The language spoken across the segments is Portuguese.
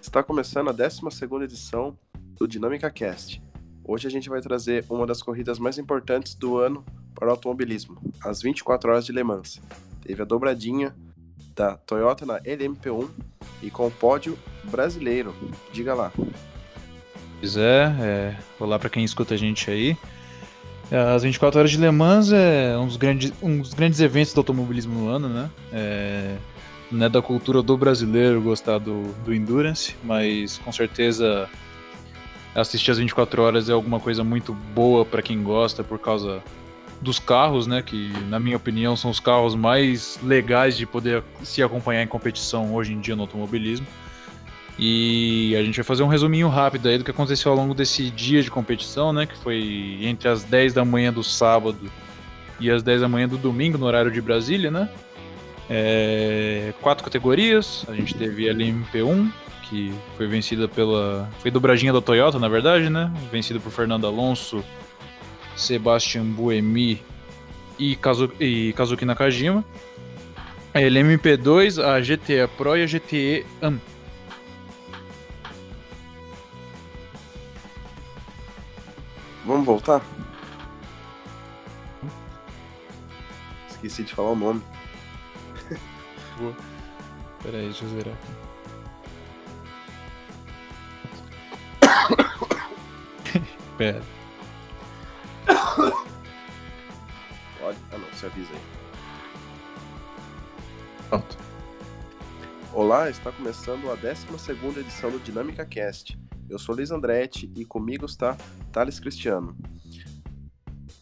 Está começando a 12 edição do Dinâmica Cast. Hoje a gente vai trazer uma das corridas mais importantes do ano para o automobilismo, as 24 horas de Le Mans. Teve a dobradinha da Toyota na LMP1 e com o pódio brasileiro. Diga lá. Pois é, é olá para quem escuta a gente aí. As 24 horas de Le Mans é um dos grandes, um dos grandes eventos do automobilismo no ano, né? É, não é da cultura do brasileiro gostar do, do Endurance, mas com certeza assistir as 24 horas é alguma coisa muito boa para quem gosta por causa dos carros, né? Que, na minha opinião, são os carros mais legais de poder se acompanhar em competição hoje em dia no automobilismo. E a gente vai fazer um resuminho rápido aí do que aconteceu ao longo desse dia de competição, né? Que foi entre as 10 da manhã do sábado e as 10 da manhã do domingo, no horário de Brasília, né? É, quatro categorias. A gente teve a LMP1, que foi vencida pela. Foi dobradinha da Toyota, na verdade, né? Vencida por Fernando Alonso, Sebastian Buemi e, Kazu, e Kazuki Nakajima. A LMP2, a GTE Pro e a GTE AM. Vamos voltar? Esqueci de falar o nome. Vou. Pera aí, deixa eu zerar. Pera. Pode? Ah não, você avisa aí. Pronto. Olá, está começando a 12 edição do Dinâmica Cast. Eu sou Liz Andretti e comigo está Thales Cristiano.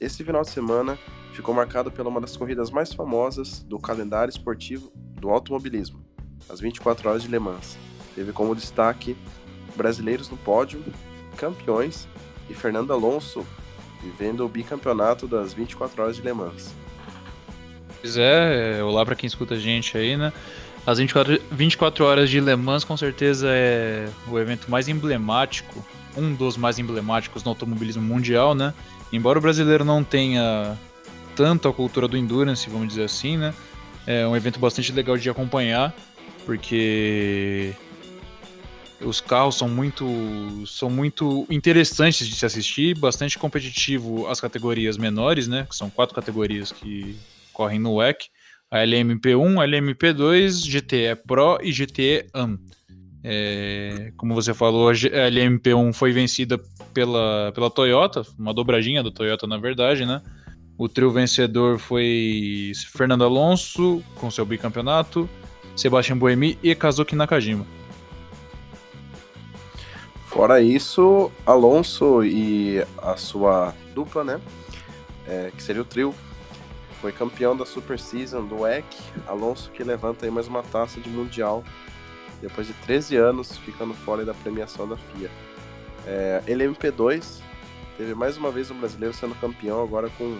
Esse final de semana ficou marcado pela uma das corridas mais famosas do calendário esportivo do automobilismo, as 24 horas de Le Mans. Teve como destaque brasileiros no pódio, campeões e Fernando Alonso vivendo o bicampeonato das 24 horas de Le Mans. Pois é, olá para quem escuta a gente aí, né? As 24, 24 horas de Le Mans com certeza é o evento mais emblemático, um dos mais emblemáticos no automobilismo mundial, né? Embora o brasileiro não tenha tanto a cultura do endurance, vamos dizer assim, né? É um evento bastante legal de acompanhar, porque os carros são muito, são muito interessantes de se assistir, bastante competitivo as categorias menores, né? Que são quatro categorias que correm no WEC: a LMP1, a LMP2, GTE Pro e GTE AM. É, como você falou, a LMP1 foi vencida pela, pela Toyota, uma dobradinha da Toyota, na verdade, né? O trio vencedor foi Fernando Alonso, com seu bicampeonato, Sebastian Buemi e Kazuki Nakajima. Fora isso, Alonso e a sua dupla, né? É, que seria o trio, foi campeão da Super Season do WEC. Alonso que levanta aí mais uma taça de Mundial depois de 13 anos ficando fora da premiação da FIA. É, LMP2 teve mais uma vez um brasileiro sendo campeão agora com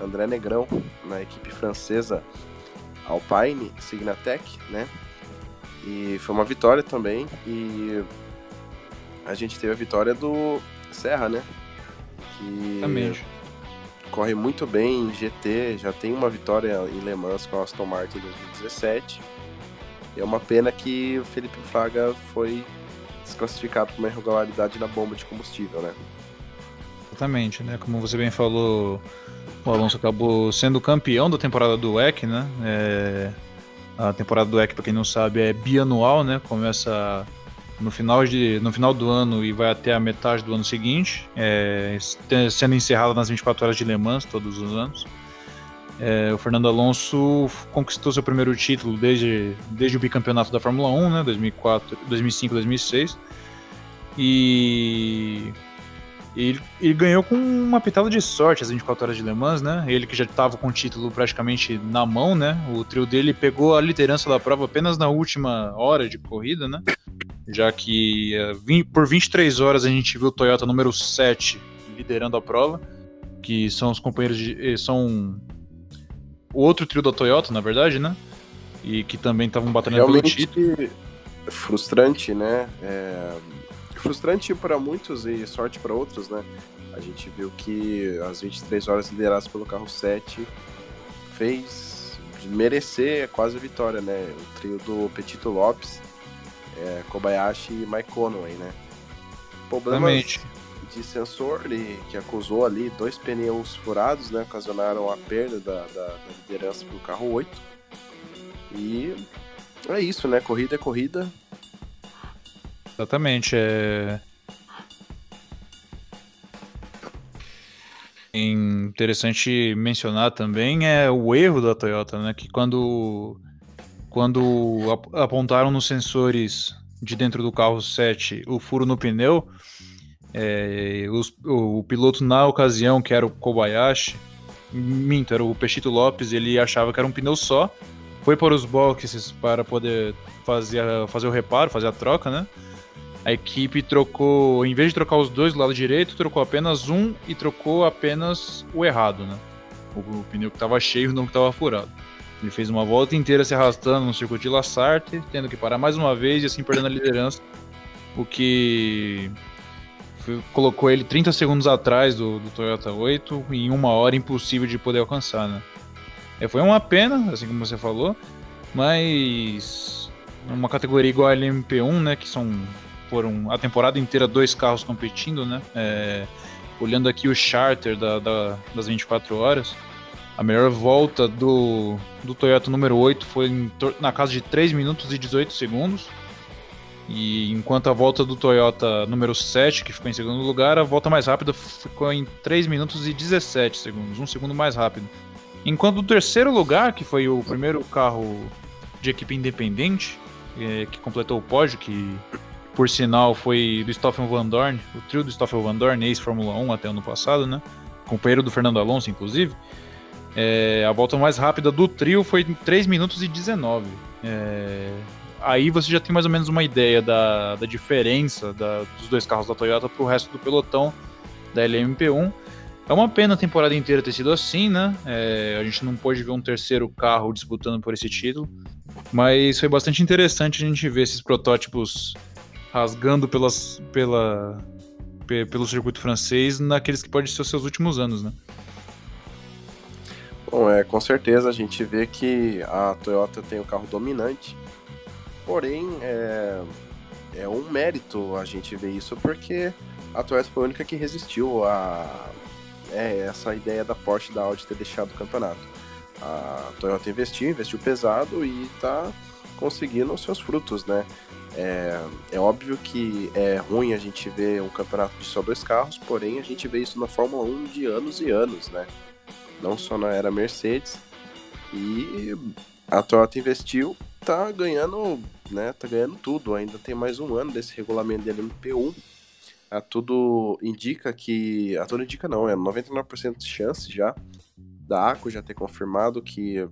André Negrão, na equipe francesa Alpine Signatec, né? E foi uma vitória também. E a gente teve a vitória do Serra, né? Que Também. corre muito bem em GT, já tem uma vitória em Le Mans com a Aston Martin em 2017. E é uma pena que o Felipe Fraga foi desclassificado por uma irregularidade na bomba de combustível, né? Exatamente, né? Como você bem falou, o Alonso acabou sendo campeão da temporada do WEC, né? É... A temporada do WEC, para quem não sabe, é bianual, né? Começa no final, de, no final do ano e vai até a metade do ano seguinte, é... sendo encerrada nas 24 horas de Le Mans todos os anos. É... o Fernando Alonso conquistou seu primeiro título desde, desde o bicampeonato da Fórmula 1, né? 2004, 2005, 2006. E ele, ele, ganhou com uma pitada de sorte as 24 horas de Le Mans, né? Ele que já estava com o título praticamente na mão, né? O trio dele pegou a liderança da prova apenas na última hora de corrida, né? Já que uh, por 23 horas a gente viu o Toyota número 7 liderando a prova, que são os companheiros de. Eh, são o outro trio da Toyota, na verdade, né? E que também estavam batendo pelo título. Frustrante, né? É frustrante para muitos e sorte para outros, né? A gente viu que as 23 horas lideradas pelo carro 7 fez merecer quase a vitória, né? O trio do Petito Lopes é, Kobayashi e Mike Conway, né? Problemas Exatamente. de sensor ele, que acusou ali dois pneus furados, né? Ocasionaram a perda da, da, da liderança para o carro 8. E é isso, né? Corrida é corrida. Exatamente. É... Interessante mencionar também é o erro da Toyota, né? Que quando, quando apontaram nos sensores de dentro do carro 7 o furo no pneu, é, os, o, o, piloto na ocasião, que era o Kobayashi, minto, era o Pechito Lopes, ele achava que era um pneu só, foi para os boxes para poder fazer, fazer o reparo, fazer a troca, né? A equipe trocou, em vez de trocar os dois do lado direito, trocou apenas um e trocou apenas o errado, né? O, o pneu que estava cheio não que estava furado. Ele fez uma volta inteira se arrastando no circuito de Lassarte, tendo que parar mais uma vez e assim perdendo a liderança, o que colocou ele 30 segundos atrás do, do, Toyota 8 em uma hora impossível de poder alcançar, né? É, foi uma pena, assim como você falou, mas uma categoria igual a LMP1, né, que são foram a temporada inteira dois carros competindo, né? É, olhando aqui o charter da, da, das 24 horas, a melhor volta do, do Toyota número 8 foi na casa de 3 minutos e 18 segundos. E enquanto a volta do Toyota número 7, que ficou em segundo lugar, a volta mais rápida ficou em 3 minutos e 17 segundos, um segundo mais rápido. Enquanto o terceiro lugar, que foi o primeiro carro de equipe independente, é, que completou o pódio, que por sinal, foi do Stoffel Van Dorn, o trio do Stoffel Van Dorn, ex-Fórmula 1 até ano passado, né? Companheiro do Fernando Alonso, inclusive. É, a volta mais rápida do trio foi em 3 minutos e 19. É, aí você já tem mais ou menos uma ideia da, da diferença da, dos dois carros da Toyota para o resto do pelotão da LMP1. É uma pena a temporada inteira ter sido assim, né? É, a gente não pôde ver um terceiro carro disputando por esse título, mas foi bastante interessante a gente ver esses protótipos rasgando pelas, pela, pelo circuito francês naqueles que podem ser os seus últimos anos, né? Bom, é, com certeza a gente vê que a Toyota tem o carro dominante, porém é, é um mérito a gente ver isso porque a Toyota foi a única que resistiu a é, essa ideia da Porsche da Audi ter deixado o campeonato. A Toyota investiu, investiu pesado e está conseguindo os seus frutos, né? É, é óbvio que é ruim a gente ver um campeonato de só dois carros, porém a gente vê isso na Fórmula 1 de anos e anos, né? Não só na era Mercedes. E a Toyota investiu, tá ganhando, né? Tá ganhando tudo. Ainda tem mais um ano desse regulamento de LMP1. A tudo indica que. A tudo indica não, é 99% de chance já da ACO já ter confirmado que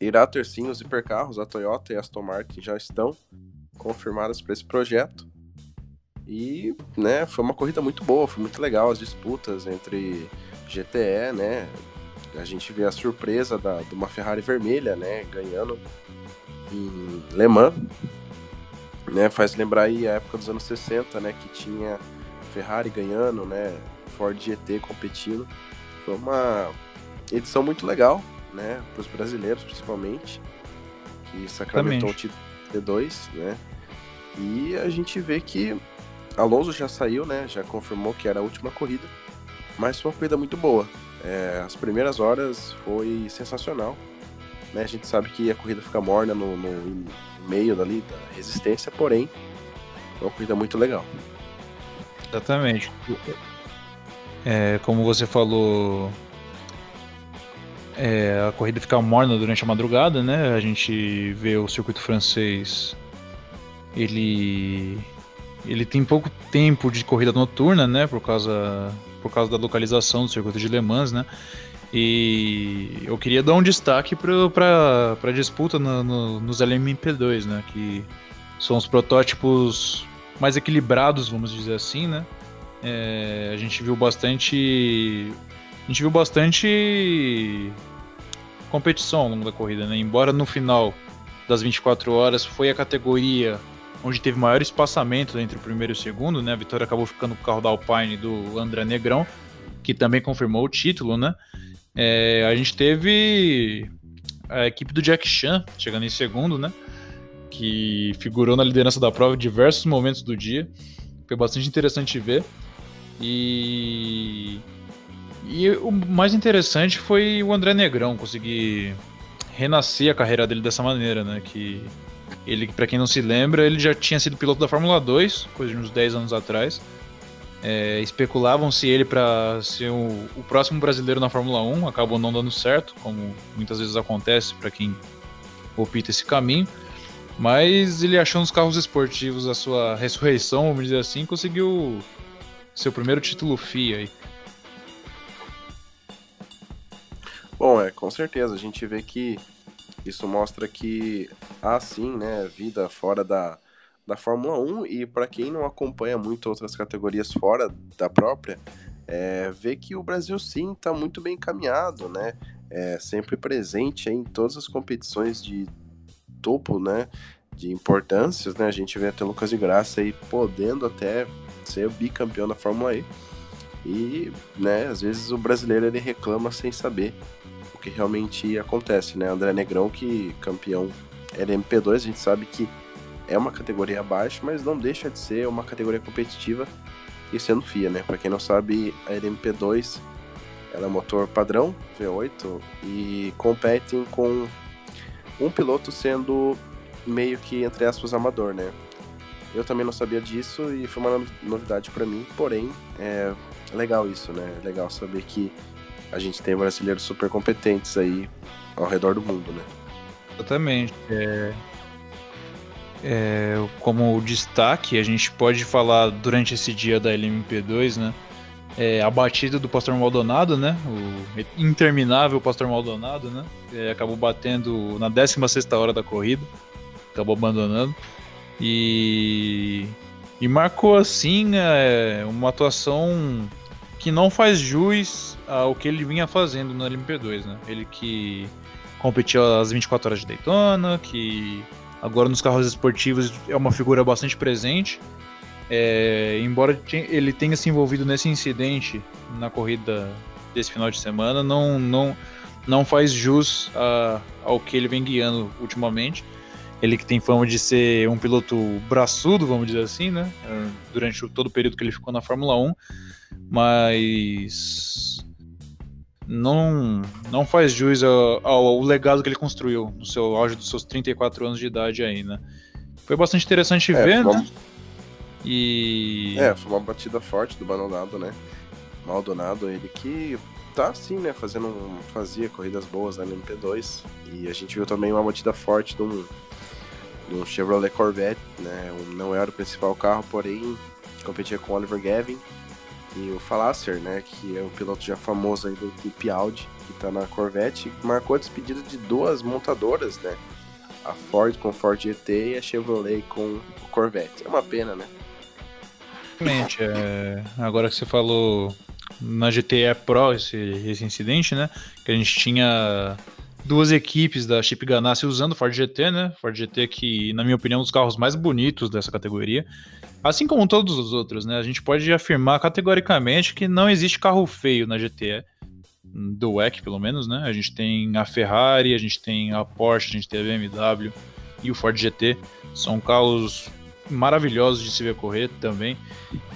irá ter sim os hipercarros, a Toyota e a Aston Martin já estão confirmadas para esse projeto. E, né, foi uma corrida muito boa, foi muito legal as disputas entre GTE, né? A gente vê a surpresa da, de uma Ferrari vermelha, né, ganhando em Le Mans, né? Faz lembrar aí a época dos anos 60, né, que tinha Ferrari ganhando, né, Ford GT competindo. Foi uma edição muito legal, né, para os brasileiros principalmente, que sacramentou o título T2, né? E a gente vê que Alonso já saiu, né? Já confirmou que era a última corrida, mas foi uma corrida muito boa. É, as primeiras horas foi sensacional. Né? A gente sabe que a corrida fica morna no, no meio dali da resistência, porém, foi uma corrida muito legal. Exatamente. É, como você falou, é, a corrida fica morna durante a madrugada, né? A gente vê o circuito francês ele ele tem pouco tempo de corrida noturna, né, por causa por causa da localização do circuito de Le Mans, né? E eu queria dar um destaque para a disputa no, no, nos LMP2, né? Que são os protótipos mais equilibrados, vamos dizer assim, né? É, a gente viu bastante. A gente viu bastante competição ao longo da corrida, né? Embora no final das 24 horas foi a categoria onde teve maior espaçamento entre o primeiro e o segundo, né? A vitória acabou ficando com o carro da Alpine do André Negrão, que também confirmou o título, né? É, a gente teve a equipe do Jack Chan chegando em segundo, né? que figurou na liderança da prova em diversos momentos do dia. Foi bastante interessante ver. E e o mais interessante foi o André Negrão conseguir renascer a carreira dele dessa maneira, né? Que ele, para quem não se lembra, ele já tinha sido piloto da Fórmula 2, coisa de uns 10 anos atrás. É, especulavam-se ele para ser o, o, próximo brasileiro na Fórmula 1, acabou não dando certo, como muitas vezes acontece para quem opta esse caminho. Mas ele achou nos carros esportivos a sua ressurreição, vamos dizer assim, conseguiu seu primeiro título FIA aí. Bom, é, com certeza, a gente vê que isso mostra que há sim, né, vida fora da, da Fórmula 1 e para quem não acompanha muito outras categorias fora da própria, é, vê que o Brasil sim está muito bem encaminhado, né, é, sempre presente em todas as competições de topo, né, de importâncias, né, a gente vê até Lucas de Graça aí podendo até ser bicampeão da Fórmula E. E, né, às vezes o brasileiro ele reclama sem saber que realmente acontece, né? André Negrão, que campeão LMP2, a gente sabe que é uma categoria abaixo, mas não deixa de ser uma categoria competitiva e sendo FIA, né? Para quem não sabe, a LMP2 ela é motor padrão V8 e competem com um piloto sendo meio que entre aspas amador, né? Eu também não sabia disso e foi uma novidade para mim, porém é legal isso, né? É legal saber que a gente tem brasileiros super competentes aí ao redor do mundo, né? Exatamente. É, é, como destaque, a gente pode falar durante esse dia da LMP2, né? É, a batida do Pastor Maldonado, né? O interminável Pastor Maldonado, né? É, acabou batendo na 16 hora da corrida, acabou abandonando. E, e marcou assim é, uma atuação que não faz jus ao que ele vinha fazendo no LMP2, né? Ele que competiu às 24 horas de Daytona, que agora nos carros esportivos é uma figura bastante presente. É, embora ele tenha se envolvido nesse incidente na corrida desse final de semana, não, não, não faz jus a, ao que ele vem guiando ultimamente. Ele que tem fama de ser um piloto braçudo, vamos dizer assim, né? Durante todo o período que ele ficou na Fórmula 1 mas não não faz jus ao, ao, legado que ele construiu no seu auge dos seus 34 anos de idade aí, né? Foi bastante interessante é, ver, uma... né? E... É, foi uma batida forte do Maldonado, né? Maldonado, ele que tá assim, né? Fazendo, fazia corridas boas na MP2. E a gente viu também uma batida forte de um, de um Chevrolet Corvette, né? Não era o principal carro, porém competia com Oliver Gavin e o Falasser, né, que é um piloto já famoso aí do Equipe Audi, que está na Corvette, marcou a despedida de duas montadoras, né? A Ford com o Ford GT e a Chevrolet com o Corvette. É uma pena, né? Realmente, é... agora que você falou na GTE Pro esse, esse incidente, né? Que a gente tinha duas equipes da Chip Ganassi usando o Ford GT, né? Ford GT que, na minha opinião, é um dos carros mais bonitos dessa categoria. Assim como todos os outros, né? A gente pode afirmar categoricamente que não existe carro feio na GTE. Do WEC, pelo menos, né? A gente tem a Ferrari, a gente tem a Porsche, a gente tem a BMW e o Ford GT. São carros maravilhosos de se ver correr também.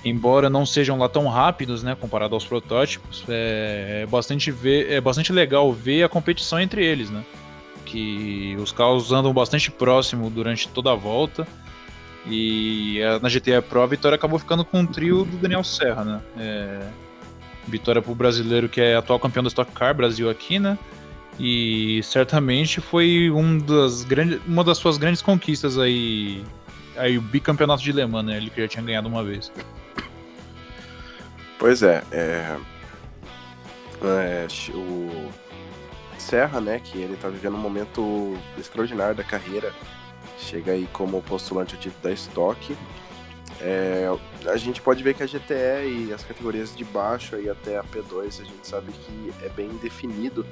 Embora não sejam lá tão rápidos, né? Comparado aos protótipos, é, é bastante, ver, é bastante legal ver a competição entre eles, né? Que os carros andam bastante próximo durante toda a volta e na GTA Pro a vitória acabou ficando com o trio do Daniel Serra, né? É, vitória pro brasileiro que é atual campeão da Stock Car Brasil aqui, né? E certamente foi um das grandes, uma das suas grandes conquistas aí, aí o bicampeonato de Le Mans, né? Ele que já tinha ganhado uma vez. Pois é, é, é o Serra, né? Que ele tá vivendo um momento extraordinário da carreira chega aí como postulante ao título da Stock. É, a gente pode ver que a GTE e as categorias de baixo aí até a P2 a gente sabe que é bem definido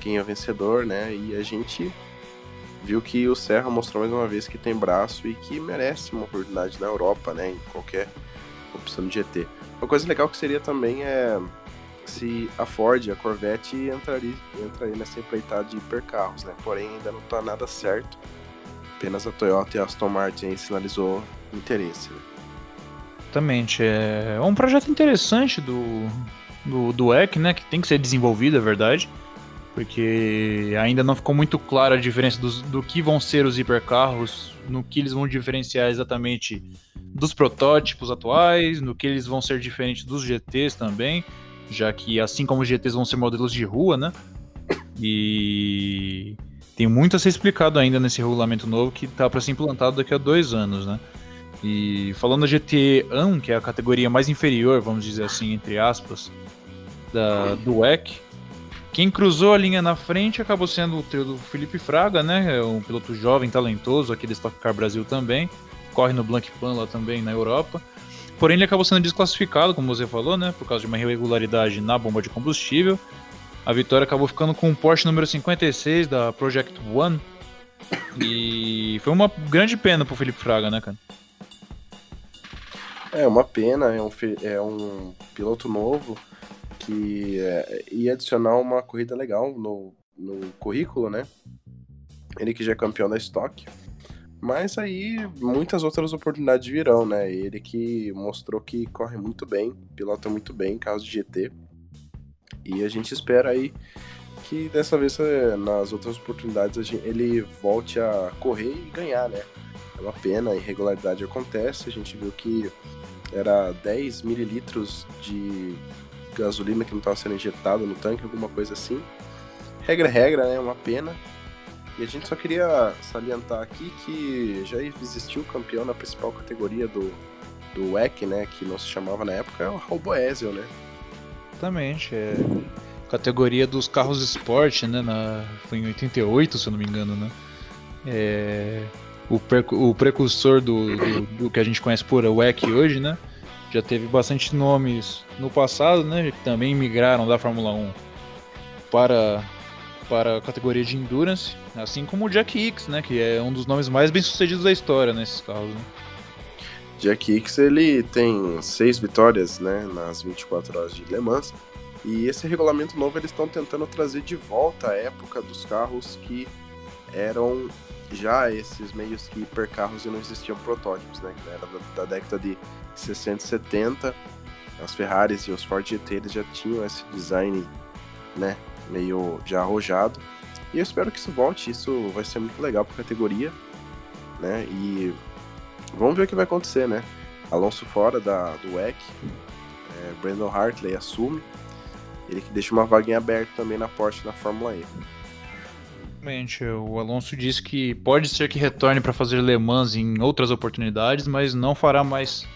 quem é o vencedor, né? E a gente viu que o Serra mostrou mais uma vez que tem braço e que merece uma oportunidade na Europa, né? Em qualquer opção de GT. Uma coisa legal que seria também é se a Ford a Corvette entraria, entraria nessa empreitada de hipercarros, né? Porém ainda não está nada certo Apenas a Toyota e a Aston Martin sinalizou interesse. Né? Exatamente. É um projeto interessante do, do, do EC, né? Que tem que ser desenvolvido, é verdade. Porque ainda não ficou muito clara a diferença dos, do que vão ser os hipercarros, no que eles vão diferenciar exatamente dos protótipos atuais, no que eles vão ser diferentes dos GTs também, já que assim como os GTs vão ser modelos de rua, né? E tem muito a ser explicado ainda nesse regulamento novo que está para ser implantado daqui a dois anos, né? E falando da GT1, que é a categoria mais inferior, vamos dizer assim, entre aspas, da, do WEC, quem cruzou a linha na frente acabou sendo o do Felipe Fraga, né? É um piloto jovem, talentoso, aqui da Stock Car Brasil também. Corre no Blancpain lá também na Europa. Porém, ele acabou sendo desclassificado, como você falou, né? Por causa de uma irregularidade na bomba de combustível. A vitória acabou ficando com o Porsche número 56 da Project One. E foi uma grande pena pro Felipe Fraga, né, cara? É uma pena, é um, é um piloto novo que é, ia adicionar uma corrida legal no, no currículo, né? Ele que já é campeão da Stock. Mas aí muitas outras oportunidades virão, né? Ele que mostrou que corre muito bem, pilota muito bem, caso de GT. E a gente espera aí que dessa vez, é, nas outras oportunidades, gente, ele volte a correr e ganhar, né? É uma pena, a irregularidade acontece. A gente viu que era 10 mililitros de gasolina que não estava sendo injetada no tanque, alguma coisa assim. Regra é regra, né? Uma pena. E a gente só queria salientar aqui que já existiu campeão na principal categoria do, do WEC, né? Que não se chamava na época, é o Raul né? Exatamente. É categoria dos carros esporte, né? Na, foi em 88, se eu não me engano, né? É, o, o precursor do, do, do, que a gente conhece por WEC hoje, né? Já teve bastante nomes no passado, né? Que também migraram da Fórmula 1 para, para a categoria de Endurance, assim como o Jack Hicks, né? Que é um dos nomes mais bem sucedidos da história nesses carros. Né? Jack Hicks ele tem seis vitórias né, nas 24 horas de Le Mans. E esse regulamento novo eles estão tentando trazer de volta a época dos carros que eram já esses meios que hipercarros não existiam protótipos, né? Era da, da, década de 60 e 70. As Ferraris e os Ford GT já tinham esse design, né? Meio já arrojado. E eu espero que isso volte. Isso vai ser muito legal para a categoria, né? E Vamos ver o que vai acontecer, né? Alonso fora da, do WEC, é, Brandon Hartley assume, ele que deixa uma vaguinha aberta também na Porsche na Fórmula E. Realmente, o Alonso disse que pode ser que retorne para fazer Le Mans em outras oportunidades, mas não fará mais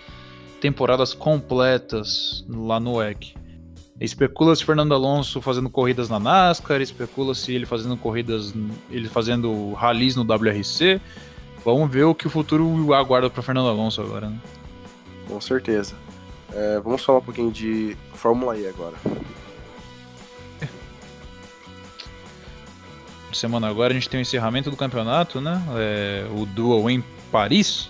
temporadas completas lá no WEC. Especula-se Fernando Alonso fazendo corridas na NASCAR, especula-se ele fazendo corridas, ele fazendo rallies no WRC, Vamos ver o que o futuro aguarda para Fernando Alonso agora, né? Com certeza. É, vamos falar um pouquinho de Fórmula E agora. Semana agora a gente tem o encerramento do campeonato, né? É, o Dual em Paris.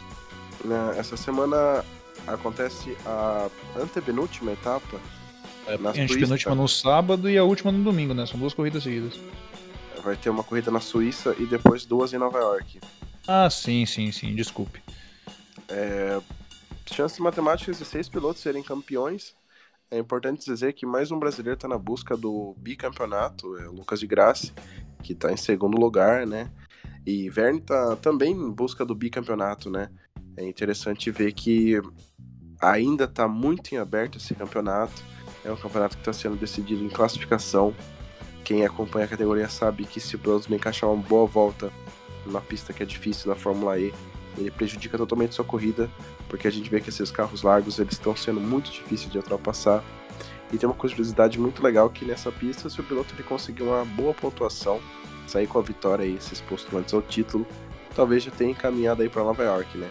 Né, essa semana acontece a antepenúltima etapa. É, a antepenúltima no sábado e a última no domingo, né? São duas corridas seguidas. Vai ter uma corrida na Suíça e depois duas em Nova York. Ah, sim, sim, sim, desculpe. É, chances matemáticas de seis pilotos serem campeões. É importante dizer que mais um brasileiro está na busca do bicampeonato, é o Lucas de Graça, que está em segundo lugar, né? E Verne está também em busca do bicampeonato, né? É interessante ver que ainda está muito em aberto esse campeonato. É um campeonato que está sendo decidido em classificação. Quem acompanha a categoria sabe que se o não encaixar uma boa volta numa pista que é difícil na Fórmula E, ele prejudica totalmente sua corrida, porque a gente vê que esses carros largos eles estão sendo muito difíceis de ultrapassar. E tem uma curiosidade muito legal que nessa pista, se o piloto ele conseguir uma boa pontuação, sair com a vitória e se exposto antes ao título, talvez já tenha encaminhado aí para Nova York, né?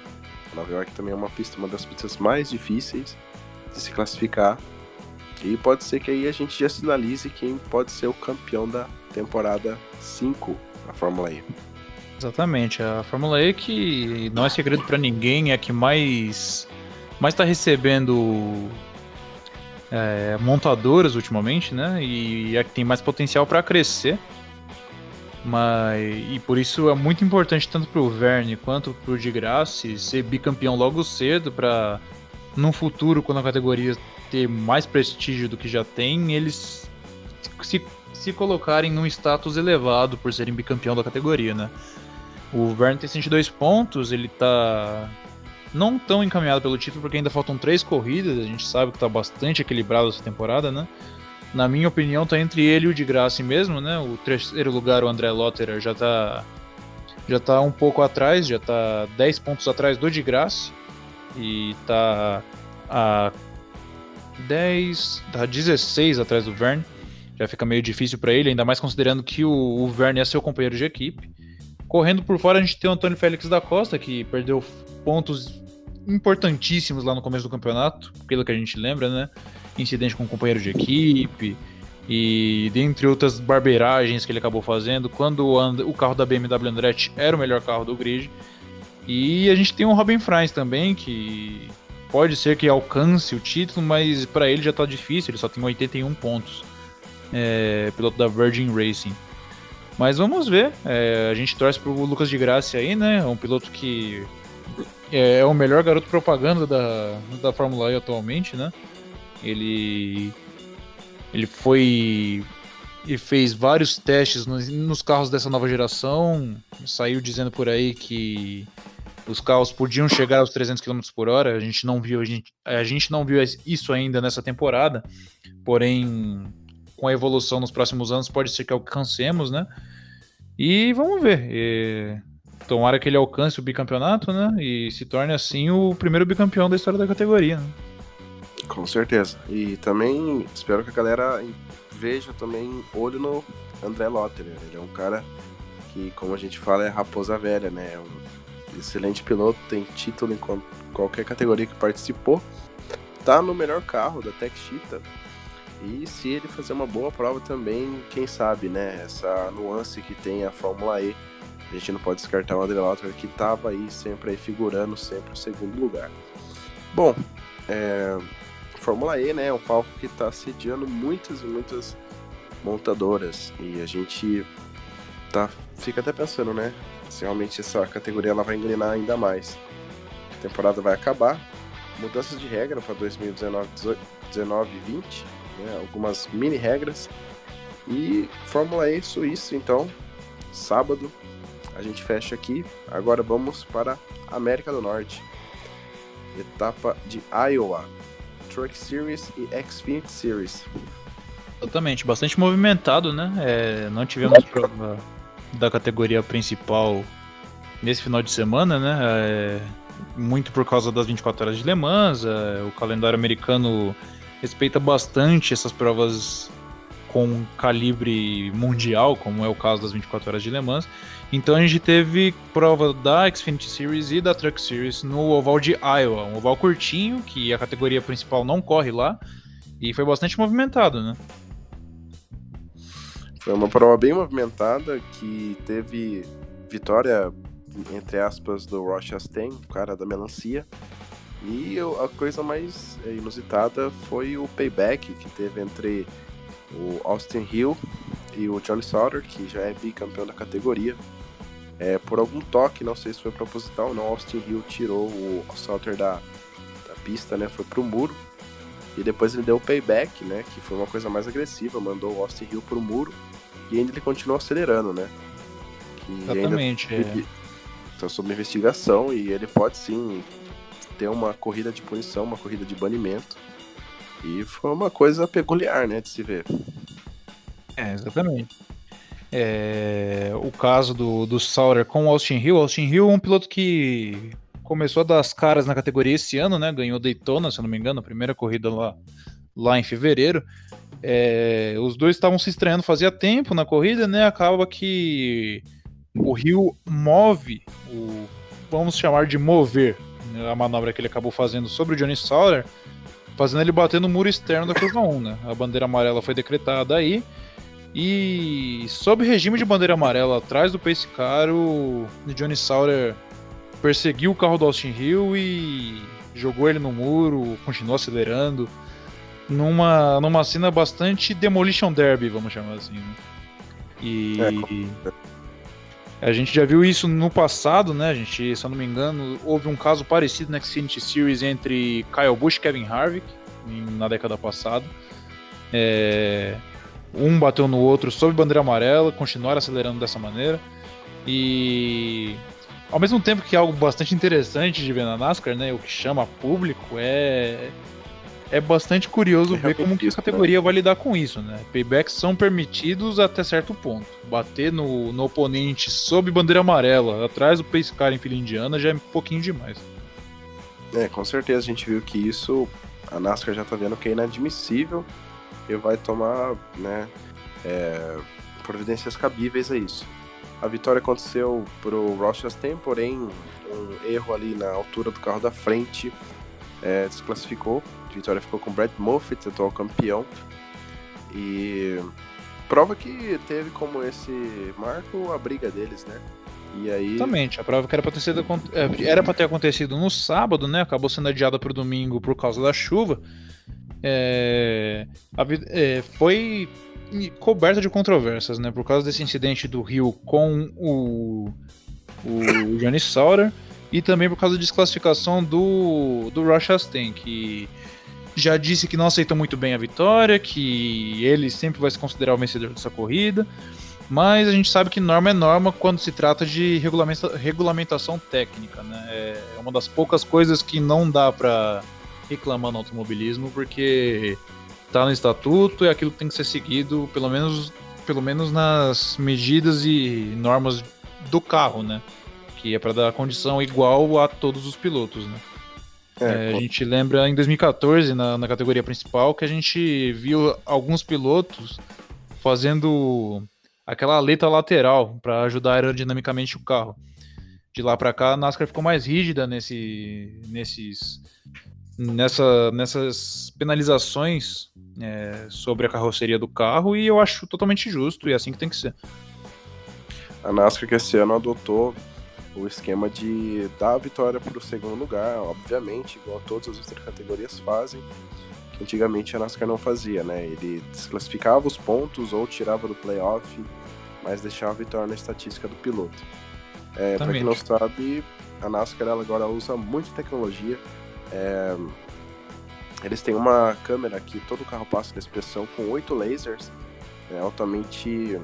Nova York também é uma pista, uma das pistas mais difíceis de se classificar. E pode ser que aí a gente já sinalize quem pode ser o campeão da temporada 5 da Fórmula E. Exatamente. A Fórmula E que não é segredo para ninguém, é a que mais mais está recebendo é, montadoras ultimamente, né? E é a que tem mais potencial para crescer. Mas, e por isso é muito importante tanto para o Verne quanto para o de Graça ser bicampeão logo cedo para no futuro, quando a categoria ter mais prestígio do que já tem, eles se, se colocarem num status elevado por serem bicampeão da categoria, né? O Verne tem 102 pontos, ele tá não tão encaminhado pelo título porque ainda faltam três corridas, a gente sabe que tá bastante equilibrado essa temporada, né? Na minha opinião, tá entre ele e o de Graça mesmo, né? O terceiro lugar, o André Lotterer, já tá já tá um pouco atrás, já tá 10 pontos atrás do de Graça e tá a 10, tá 16 atrás do Verne. Já fica meio difícil para ele, ainda mais considerando que o, o Verne é seu companheiro de equipe. Correndo por fora, a gente tem o Antônio Félix da Costa, que perdeu pontos importantíssimos lá no começo do campeonato, pelo que a gente lembra, né? Incidente com um companheiro de equipe e dentre outras barbeiragens que ele acabou fazendo, quando o, carro da BMW Andretti era o melhor carro do grid. E a gente tem o Robin Franz também, que pode ser que alcance o título, mas para ele já tá difícil, ele só tem 81 pontos. É, piloto da Virgin Racing. Mas vamos ver, é, a gente torce pro Lucas de Graça aí, né? É um piloto que é, é o melhor garoto propaganda da, da Fórmula E atualmente, né? Ele ele foi e fez vários testes nos, nos, carros dessa nova geração. Saiu dizendo por aí que os carros podiam chegar aos 300 km por hora. A gente não viu a gente, a gente não viu isso ainda nessa temporada. Porém, com a evolução nos próximos anos, pode ser que alcancemos, né? E vamos ver. E tomara que ele alcance o bicampeonato, né? E se torne assim o primeiro bicampeão da história da categoria. Né? Com certeza. E também espero que a galera veja também olho no André Lotter. Ele é um cara que, como a gente fala, é raposa velha, né? É um excelente piloto, tem título em qualquer categoria que participou. Tá no melhor carro da Tech Cheetah. E se ele fazer uma boa prova também, quem sabe, né? Essa nuance que tem a Fórmula E a gente não pode descartar o André Lauter que estava aí sempre aí figurando sempre o segundo lugar. Bom, é, Fórmula E né, é um palco que está sediando muitas e muitas montadoras e a gente tá, fica até pensando, né, se realmente essa categoria ela vai engrenar ainda mais. A temporada vai acabar, mudanças de regra para 2019 19 e 20, né, algumas mini regras e Fórmula E Suíça, então, sábado, a gente fecha aqui. Agora vamos para América do Norte. Etapa de Iowa. Truck Series e Xfinity Series. Exatamente, bastante movimentado, né? É, não tivemos prova da categoria principal nesse final de semana, né? É, muito por causa das 24 horas de Le Mans. É, o calendário americano respeita bastante essas provas com calibre mundial, como é o caso das 24 horas de Le Mans. Então a gente teve prova da Xfinity Series e da Truck Series no oval de Iowa, um oval curtinho, que a categoria principal não corre lá, e foi bastante movimentado, né? Foi uma prova bem movimentada, que teve vitória, entre aspas, do Ross Chastain, o cara da melancia, e a coisa mais inusitada foi o payback que teve entre o Austin Hill e o Johnny Sauter, que já é bicampeão da categoria. É, por algum toque, não sei se foi proposital ou não, Austin Hill tirou o Sauter da, da pista, né? Foi pro muro. E depois ele deu o payback, né? Que foi uma coisa mais agressiva, mandou o Austin Hill pro muro. E ainda ele continuou acelerando, né? Que Exatamente. Ainda é. Tá sob investigação e ele pode sim ter uma corrida de punição, uma corrida de banimento. E foi uma coisa peculiar, né, de se ver. É, exatamente é, o caso do, do Sauer com o Austin Hill. Austin Hill é um piloto que começou a dar as caras na categoria esse ano, né? Ganhou Daytona, se eu não me engano, a primeira corrida lá, lá em fevereiro. É, os dois estavam se estreando fazia tempo na corrida, né? Acaba que o Rio move, o, vamos chamar de mover? A manobra que ele acabou fazendo sobre o Johnny Sauer, fazendo ele bater no muro externo da curva 1, né? A bandeira amarela foi decretada aí. E sob regime de bandeira amarela atrás do pace car, o Johnny Sauter perseguiu o carro do Austin Hill e jogou ele no muro, continuou acelerando. Numa, numa cena bastante Demolition Derby, vamos chamar assim. Né? E. É, A gente já viu isso no passado, né? A gente, se eu não me engano, houve um caso parecido na Xfinity Series entre Kyle Busch e Kevin Harvick na década passada. É, um bateu no outro sob bandeira amarela, continuaram acelerando dessa maneira. E ao mesmo tempo que é algo bastante interessante de ver na NASCAR, né? O que chama público é é bastante curioso ver como que a categoria vai lidar com isso, né? Paybacks são permitidos até certo ponto. Bater no, no oponente sob bandeira amarela, atrás do pace car em fila indiana, já é um pouquinho demais. É, com certeza a gente viu que isso a NASCAR já tá vendo que é inadmissível e vai tomar, né, é, providências cabíveis a isso. A vitória aconteceu pro Ross Chastain, porém um erro ali na altura do carro da frente é, desclassificou vitória ficou com Brad Moffitt, atual campeão. E prova que teve como esse marco a briga deles, né? E aí... Exatamente, a prova que era para ter sido é, era para ter acontecido no sábado, né? Acabou sendo adiada para o domingo por causa da chuva. É, a, é, foi coberta de controvérsias, né? Por causa desse incidente do Rio com o, o Johnny Sauter e também por causa da desclassificação do, do Ross Chastain, que já disse que não aceita muito bem a vitória, que ele sempre vai se considerar o vencedor dessa corrida. Mas a gente sabe que norma é norma quando se trata de regulamenta regulamentação técnica, né? É uma das poucas coisas que não dá para reclamar no automobilismo, porque tá no estatuto e é aquilo que tem que ser seguido, pelo menos, pelo menos nas medidas e normas do carro, né? Que é para dar condição igual a todos os pilotos, né? É, é, a gente lembra em 2014, na, na categoria principal, que a gente viu alguns pilotos fazendo aquela aleta lateral para ajudar aerodinamicamente o carro. De lá para cá, a NASCAR ficou mais rígida nesse, nesses, nessa, nessas penalizações é, sobre a carroceria do carro e eu acho totalmente justo e é assim que tem que ser. A NASCAR que esse ano adotou o esquema de dar a vitória para o segundo lugar, obviamente, igual todas as outras categorias fazem, que antigamente a NASCAR não fazia, né? Ele desclassificava os pontos ou tirava do playoff, mas deixava a vitória na estatística do piloto. É, para quem não sabe, a NASCAR ela agora usa muita tecnologia. É, eles têm uma câmera que todo carro passa na expressão com oito lasers, é, altamente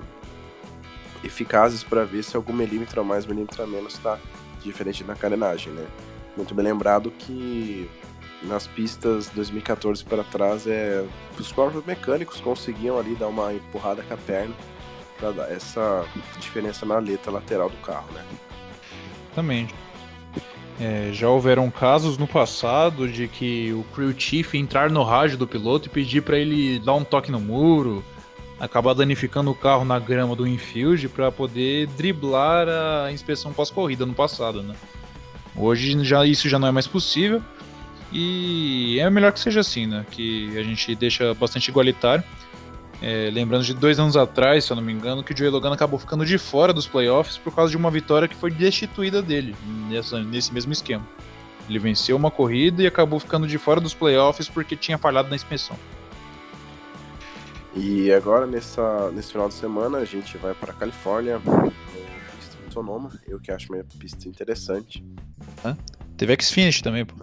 eficazes para ver se algum milímetro a mais, milímetro a menos está diferente na carenagem, né? Muito bem lembrado que nas pistas 2014 para trás, é, os próprios mecânicos conseguiam ali dar uma empurrada com a perna para dar essa diferença na aleta lateral do carro, né? Também. É, já houveram casos no passado de que o crew chief entrar no rádio do piloto e pedir para ele dar um toque no muro, acabar danificando o carro na grama do infield para poder driblar a inspeção pós-corrida no passado, né? Hoje já isso já não é mais possível e é melhor que seja assim, né? Que a gente deixa bastante igualitário. É, lembrando de dois anos atrás, se eu não me engano, que o Joey Logan acabou ficando de fora dos playoffs por causa de uma vitória que foi destituída dele nessa, nesse mesmo esquema. Ele venceu uma corrida e acabou ficando de fora dos playoffs porque tinha falhado na inspeção. E agora, nessa, nesse final de semana, a gente vai para Califórnia, no pista de Sonoma, eu que acho uma pista interessante. Hã? Teve Xfinity também, pô.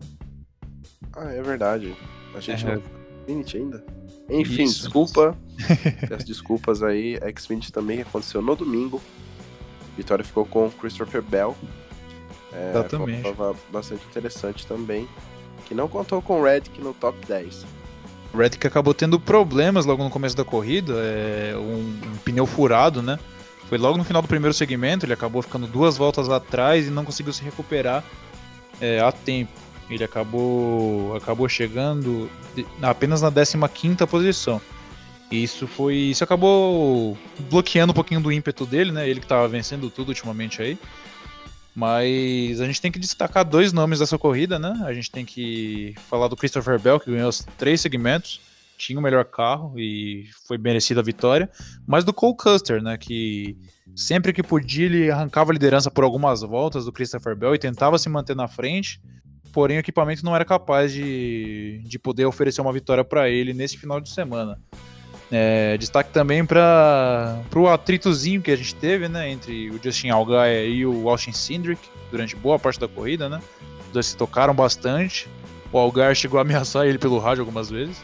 Ah, é verdade. A gente é. não Xfinity ainda. Enfim, Isso. desculpa. Peço desculpas aí. A Xfinity também aconteceu no domingo. vitória ficou com Christopher Bell. É, Exatamente. Foi uma prova bastante interessante também. Que não contou com o Reddick no top 10. Reddick acabou tendo problemas logo no começo da corrida, é, um, um, pneu furado, né? Foi logo no final do primeiro segmento, ele acabou ficando duas voltas atrás e não conseguiu se recuperar é, a tempo. Ele acabou, acabou chegando apenas na 15 posição. Isso foi, isso acabou bloqueando um pouquinho do ímpeto dele, né? Ele que estava vencendo tudo ultimamente aí. Mas a gente tem que destacar dois nomes dessa corrida, né? A gente tem que falar do Christopher Bell, que ganhou os três segmentos, tinha o melhor carro e foi merecida a vitória. Mas do Cole Custer, né? Que sempre que podia ele arrancava a liderança por algumas voltas do Christopher Bell e tentava se manter na frente. Porém, o equipamento não era capaz de, de poder oferecer uma vitória para ele nesse final de semana. É, destaque também para o atritozinho que a gente teve, né, entre o Justin Allgaier e o Austin Cindric durante boa parte da corrida, né? Os dois se tocaram bastante. O Allgaier chegou a ameaçar ele pelo rádio algumas vezes,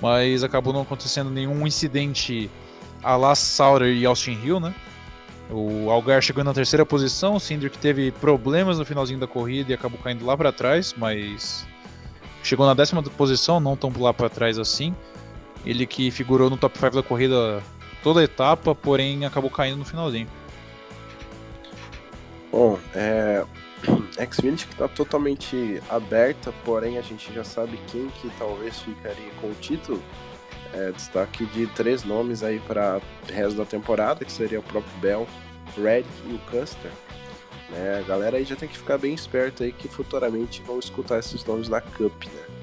mas acabou não acontecendo nenhum incidente a la Sauter e Austin Hill, né? O Algar chegou na terceira posição, o Cindric teve problemas no finalzinho da corrida e acabou caindo lá para trás, mas chegou na décima posição, não tão lá para trás assim. Ele que figurou no top 5 da corrida toda a etapa, porém acabou caindo no finalzinho. Bom, é. Xfinity que está totalmente aberta, porém a gente já sabe quem que talvez ficaria com o título. É, destaque de três nomes aí para o resto da temporada, que seria o próprio Bell, Red e o Custer. Né? A galera aí já tem que ficar bem esperto aí que futuramente vão escutar esses nomes na Cup, né?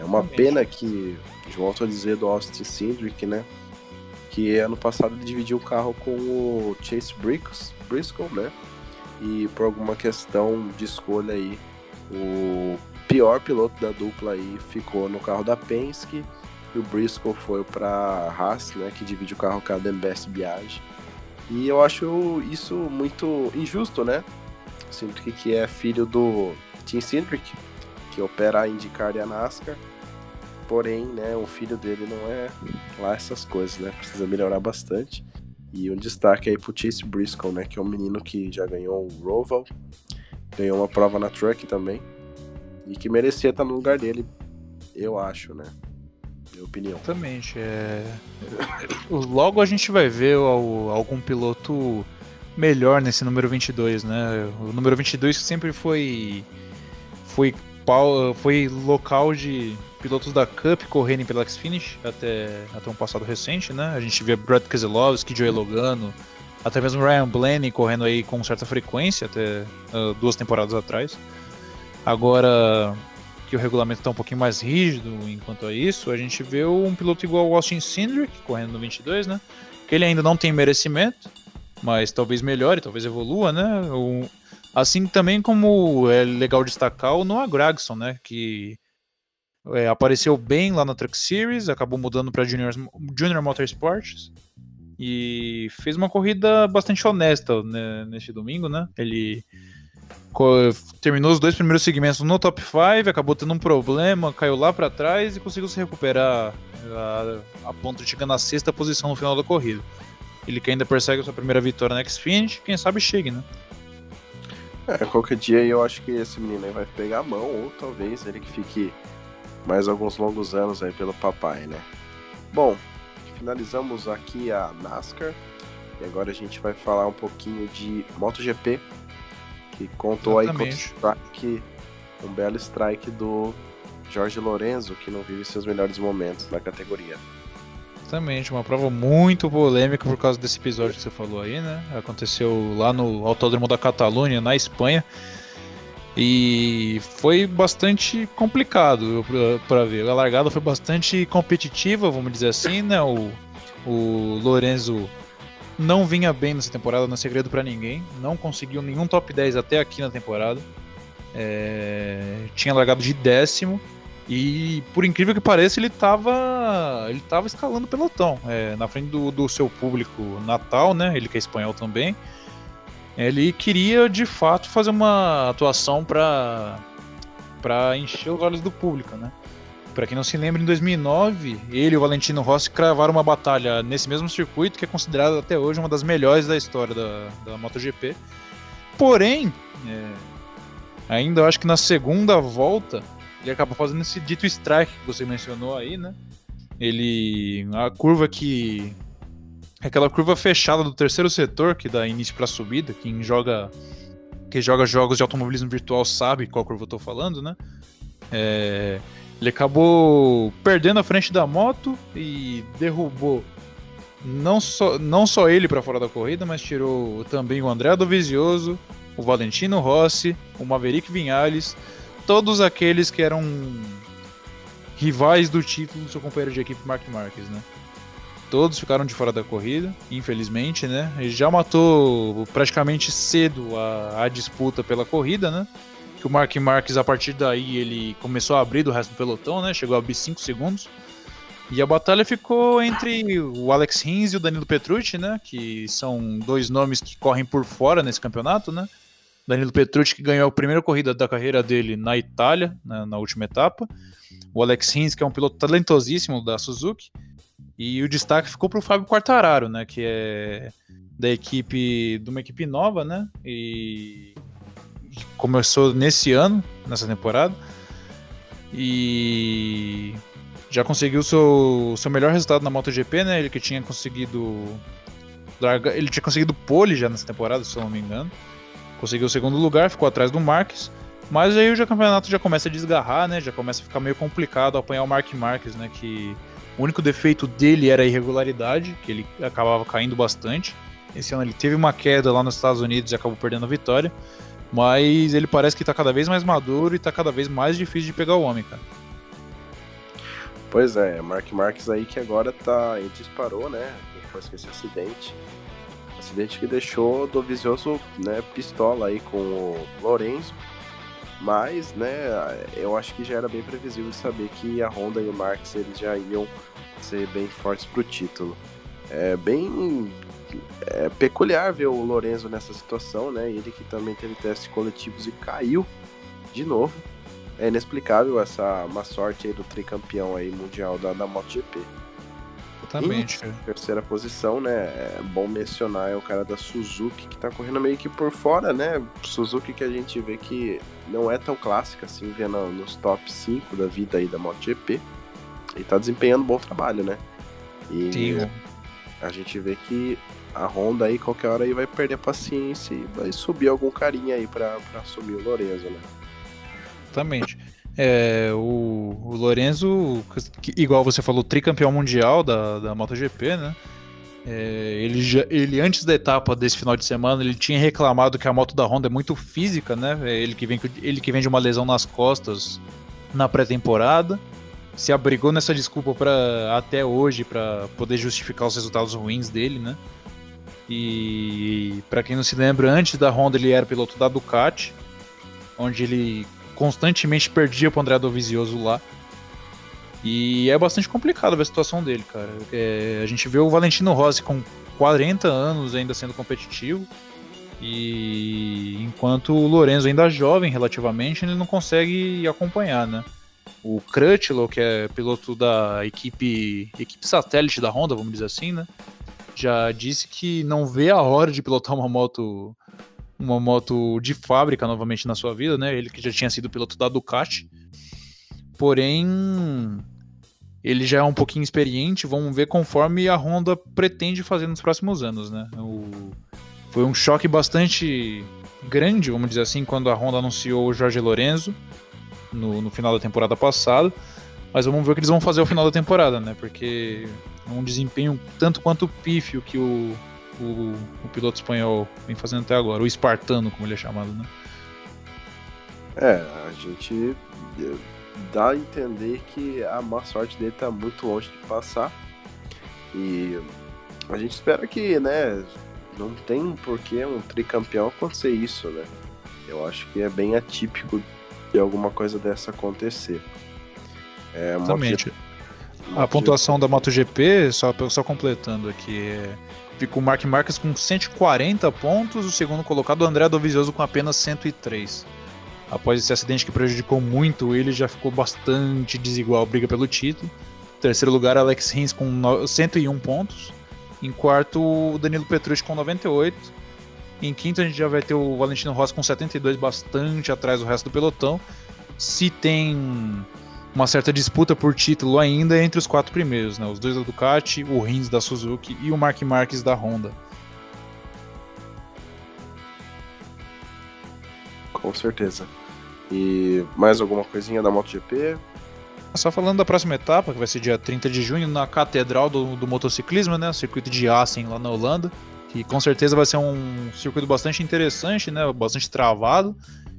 É uma pena que, volto a dizer, do Austin Cindric, né? Que ano passado ele dividiu o carro com o Chase Briscoe, né? E por alguma questão de escolha aí, o pior piloto da dupla aí ficou no carro da Penske e o Briscoe foi para Haas, né, que divide o carro com a Best Biage. E eu acho isso muito injusto, né? Cindric que é filho do Tim Cindric, que opera a IndyCar e a NASCAR. Porém, né, o filho dele não é lá essas coisas, né? Precisa melhorar bastante. E um destaque aí pro Chase Briscoe, né? Que é um menino que já ganhou o Roval, ganhou uma prova na Truck também. E que merecia estar no lugar dele, eu acho, né? Minha opinião. Exatamente. É... Logo a gente vai ver algum piloto melhor nesse número 22, né? O número 22 que sempre foi foi foi local de pilotos da Cup correrem pela Xfinish até, até um passado recente, né? A gente via Brad Keselowski, Joey Logano, até mesmo Ryan Blaney correndo aí com certa frequência até uh, duas temporadas atrás. Agora que o regulamento está um pouquinho mais rígido enquanto a isso, a gente vê um piloto igual o Austin Cindric correndo no 22, né? Que ele ainda não tem merecimento, mas talvez melhore, talvez evolua, né? O, Assim também como é legal destacar o Noah Gragson, né? Que é, apareceu bem lá na Truck Series, acabou mudando para Junior, Junior Motorsports e fez uma corrida bastante honesta né, neste domingo, né? Ele terminou os dois primeiros segmentos no top 5, acabou tendo um problema, caiu lá para trás e conseguiu se recuperar a, a ponto de chegar na sexta posição no final da corrida. Ele que ainda persegue a sua primeira vitória na Xfinity, quem sabe chegue, né? É, qualquer dia eu acho que esse menino aí vai pegar a mão, ou talvez ele que fique mais alguns longos anos aí pelo papai, né? Bom, finalizamos aqui a NASCAR e agora a gente vai falar um pouquinho de MotoGP, que contou Exatamente. aí com o strike, um belo strike do Jorge Lorenzo, que não vive seus melhores momentos na categoria. Exatamente, uma prova muito polêmica por causa desse episódio que você falou aí, né? Aconteceu lá no Autódromo da Catalunha, na Espanha. E foi bastante complicado para ver. A largada foi bastante competitiva, vamos dizer assim, né? O, o Lorenzo não vinha bem nessa temporada, não é segredo para ninguém. Não conseguiu nenhum top 10 até aqui na temporada. É... Tinha largado de décimo. E por incrível que pareça, ele estava ele tava escalando o pelotão. É, na frente do, do seu público natal, né? Ele que é espanhol também. Ele queria de fato fazer uma atuação para para encher os olhos do público, né? Para quem não se lembra, em 2009, ele e o Valentino Rossi cravaram uma batalha nesse mesmo circuito, que é considerada até hoje uma das melhores da história da, da MotoGP. Porém, é, ainda acho que na segunda volta, ele acaba fazendo esse dito strike que você mencionou aí, né? Ele. A curva que. Aquela curva fechada do terceiro setor que dá início para a subida. Quem joga. Quem joga jogos de automobilismo virtual sabe qual curva eu tô falando, né? É, ele acabou perdendo a frente da moto e derrubou não só, não só ele para fora da corrida, mas tirou também o André Dovizioso, o Valentino Rossi, o Maverick Vinhales todos aqueles que eram rivais do título do seu companheiro de equipe Mark Marques, né? Todos ficaram de fora da corrida, infelizmente, né? Ele já matou praticamente cedo a, a disputa pela corrida, né? Que o Mark Marques, a partir daí, ele começou a abrir do resto do pelotão, né? Chegou a abrir 5 segundos. E a batalha ficou entre o Alex Rins e o Danilo Petrucci, né? Que são dois nomes que correm por fora nesse campeonato, né? Danilo Petrucci que ganhou a primeira corrida da carreira dele na Itália, né, na última etapa. O Alex Rins, que é um piloto talentosíssimo da Suzuki. E o destaque ficou para o Fábio Quartararo, né? Que é da equipe, de uma equipe nova, né? E começou nesse ano, nessa temporada. E já conseguiu seu, seu melhor resultado na MotoGP, né? Ele que tinha conseguido. Ele tinha conseguido pole já nessa temporada, se eu não me engano. Conseguiu o segundo lugar, ficou atrás do Marques. Mas aí o campeonato já começa a desgarrar, né? Já começa a ficar meio complicado apanhar o Mark Marques, né? Que o único defeito dele era a irregularidade, que ele acabava caindo bastante. Esse ano ele teve uma queda lá nos Estados Unidos e acabou perdendo a vitória. Mas ele parece que tá cada vez mais maduro e tá cada vez mais difícil de pegar o homem, cara. Pois é, Mark Marques aí que agora tá. Ele disparou, né? Depois que esse acidente. Acidente que deixou o Dovizioso né, pistola aí com o Lorenzo. Mas, né, eu acho que já era bem previsível saber que a Honda e o Marques eles já iam ser bem fortes pro título. É bem é peculiar ver o Lorenzo nessa situação, né? Ele que também teve testes coletivos e caiu de novo. É inexplicável essa má sorte aí do tricampeão aí mundial da, da MotoGP. Totalmente. Em terceira posição, né? É bom mencionar é o cara da Suzuki que tá correndo meio que por fora, né? Suzuki que a gente vê que não é tão clássica assim, vendo nos top 5 da vida aí da MotoGP. E tá desempenhando um bom trabalho, né? E Sim. a gente vê que a Honda aí qualquer hora aí vai perder a paciência e vai subir algum carinha aí para assumir o Lorenzo, né? Exatamente. É, o, o Lorenzo, que, igual você falou, tricampeão mundial da, da MotoGP, né? É, ele, já, ele antes da etapa desse final de semana ele tinha reclamado que a moto da Honda é muito física, né? É ele que vem ele que vem de uma lesão nas costas na pré-temporada, se abrigou nessa desculpa para até hoje para poder justificar os resultados ruins dele, né? E para quem não se lembra, antes da Honda ele era piloto da Ducati, onde ele constantemente perdia pro André Dovizioso lá. E é bastante complicado ver a situação dele, cara. É, a gente vê o Valentino Rossi com 40 anos ainda sendo competitivo. E enquanto o Lorenzo ainda jovem relativamente, ele não consegue acompanhar, né? O Crutchlow, que é piloto da equipe, equipe satélite da Honda, vamos dizer assim, né? já disse que não vê a hora de pilotar uma moto uma moto de fábrica novamente na sua vida, né? Ele que já tinha sido piloto da Ducati. Porém, ele já é um pouquinho experiente, vamos ver conforme a Honda pretende fazer nos próximos anos, né? O... Foi um choque bastante grande, vamos dizer assim, quando a Honda anunciou o Jorge Lorenzo no, no final da temporada passada. Mas vamos ver o que eles vão fazer ao final da temporada, né? Porque é um desempenho tanto quanto pífio que o, o, o, piloto espanhol vem fazendo até agora, o espartano, como ele é chamado, né? É, a gente dá a entender que a má sorte dele tá muito longe de passar. E a gente espera que, né, não tem por que um tricampeão acontecer isso, né? Eu acho que é bem atípico de alguma coisa dessa acontecer. É, Exatamente. A pontuação da MotoGP, só, só completando aqui, é, fica o Mark Marques com 140 pontos, o segundo colocado, o André Dovizioso, com apenas 103. Após esse acidente que prejudicou muito ele, já ficou bastante desigual a briga pelo título. terceiro lugar, Alex Rins com 101 pontos. Em quarto, o Danilo Petrucci com 98. Em quinto, a gente já vai ter o Valentino Rossi com 72, bastante atrás do resto do pelotão. Se tem uma certa disputa por título ainda entre os quatro primeiros, né? Os dois da Ducati, o Rins da Suzuki e o Mark Marques da Honda. Com certeza. E mais alguma coisinha da MotoGP? Só falando da próxima etapa, que vai ser dia 30 de junho, na Catedral do, do Motociclismo, né? O circuito de Assen, lá na Holanda. Que com certeza vai ser um circuito bastante interessante, né? Bastante travado.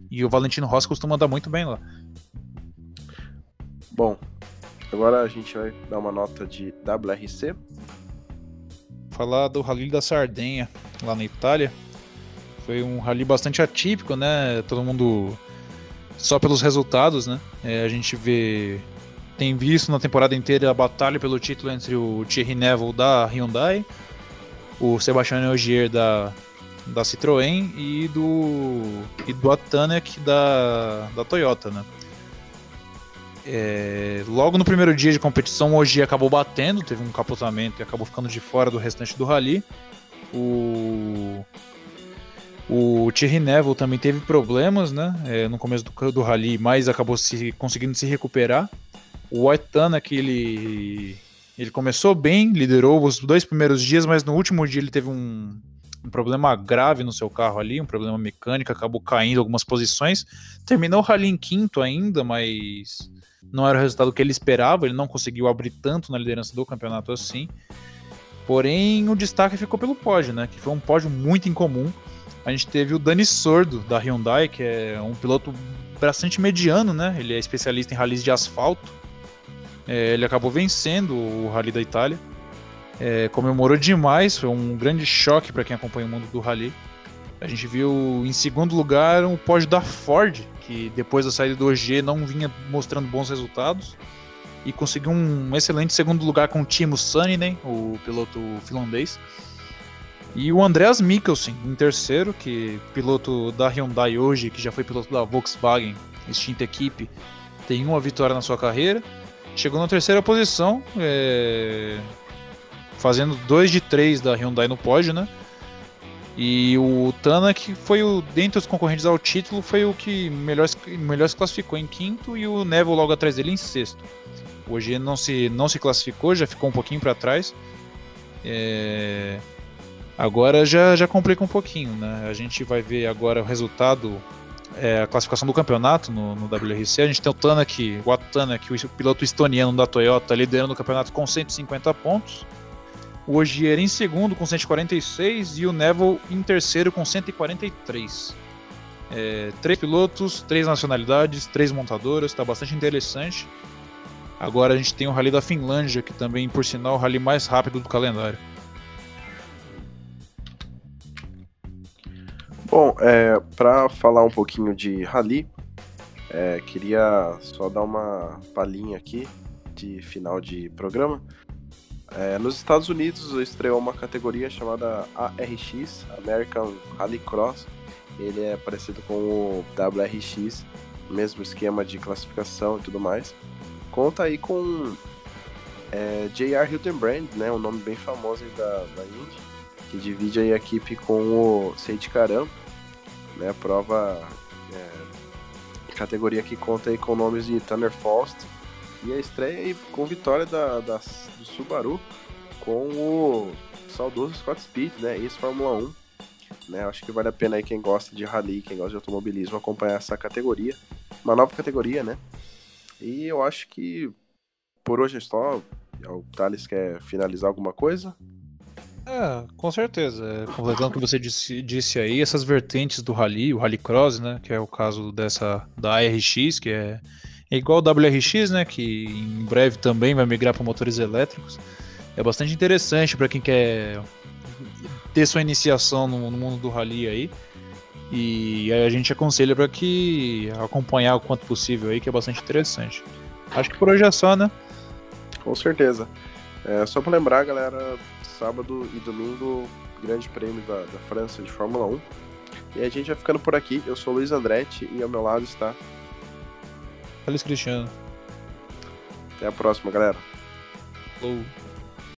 E o Valentino Rossi costuma andar muito bem lá. Bom, agora a gente vai dar uma nota de WRC. Falar do Rally da Sardenha, lá na Itália. Foi um rally bastante atípico, né? Todo mundo. Só pelos resultados, né? É, a gente vê tem visto na temporada inteira a batalha pelo título entre o Thierry Neville da Hyundai, o Sebastian Ogier da, da Citroën e do, e do Atanek da, da Toyota, né? É, logo no primeiro dia de competição, o Ogier acabou batendo, teve um capotamento e acabou ficando de fora do restante do rally. O, o Thierry Neville também teve problemas né, é, no começo do, do rally, mas acabou se, conseguindo se recuperar. O White que ele, ele começou bem, liderou os dois primeiros dias, mas no último dia ele teve um, um problema grave no seu carro ali, um problema mecânico, acabou caindo algumas posições. Terminou o rally em quinto ainda, mas não era o resultado que ele esperava, ele não conseguiu abrir tanto na liderança do campeonato assim. Porém, o destaque ficou pelo pódio, né? Que foi um pódio muito incomum a gente teve o Dani Sordo, da Hyundai, que é um piloto bastante mediano, né? Ele é especialista em rallies de asfalto. É, ele acabou vencendo o Rally da Itália. É, comemorou demais, foi um grande choque para quem acompanha o mundo do rally. A gente viu em segundo lugar o pódio da Ford, que depois da saída do OG não vinha mostrando bons resultados. E conseguiu um excelente segundo lugar com o Timo Suninen, o piloto finlandês. E o Andreas Mikkelsen, em terceiro, que piloto da Hyundai hoje, que já foi piloto da Volkswagen, extinta equipe, tem uma vitória na sua carreira. Chegou na terceira posição, é... fazendo 2 de 3 da Hyundai no pódio, né? E o Tanak foi o, dentre os concorrentes ao título, foi o que melhor, melhor se classificou em quinto e o Neville logo atrás dele em sexto. Hoje não se, não se classificou, já ficou um pouquinho para trás. É... Agora já, já complica um pouquinho, né? A gente vai ver agora o resultado, é, a classificação do campeonato no, no WRC. A gente tem o Tanak, o Atanak, o piloto estoniano da Toyota, liderando o campeonato com 150 pontos. O Ogier em segundo com 146 e o Neville em terceiro com 143. É, três pilotos, três nacionalidades, três montadoras, está bastante interessante. Agora a gente tem o Rally da Finlândia, que também, por sinal, é o rally mais rápido do calendário. Bom, é, para falar um pouquinho de rally, é, queria só dar uma palhinha aqui de final de programa. É, nos Estados Unidos estreou uma categoria chamada ARX, American Rally Cross. Ele é parecido com o WRX, mesmo esquema de classificação e tudo mais. Conta aí com é, J.R. Hildenbrand, né, um nome bem famoso da, da Indy que divide a equipe com o Seiji Karam, né, prova é, categoria que conta aí com nomes de Tanner Faust e a estreia com vitória da, da, do Subaru com o saudoso Scott Speed, né, ex-Fórmula 1. Né, acho que vale a pena aí quem gosta de rally, quem gosta de automobilismo acompanhar essa categoria, uma nova categoria, né? E eu acho que por hoje é só. O Thales quer finalizar alguma coisa? É, com certeza. É, completando o que você disse, disse aí, essas vertentes do Rally, o Rallycross, né, que é o caso dessa da ARX, que é, é igual ao WRX, né, que em breve também vai migrar para motores elétricos. É bastante interessante para quem quer ter sua iniciação no, no, mundo do Rally aí. E a gente aconselha para que acompanhar o quanto possível aí, que é bastante interessante. Acho que por hoje é só, né? Com certeza. É, só para lembrar, galera, sábado e domingo, Grande Prêmio da, da França de Fórmula 1. E a gente vai ficando por aqui. Eu sou o Luiz Andretti e ao meu lado está. Feliz Cristiano. Até a próxima, galera. Falou.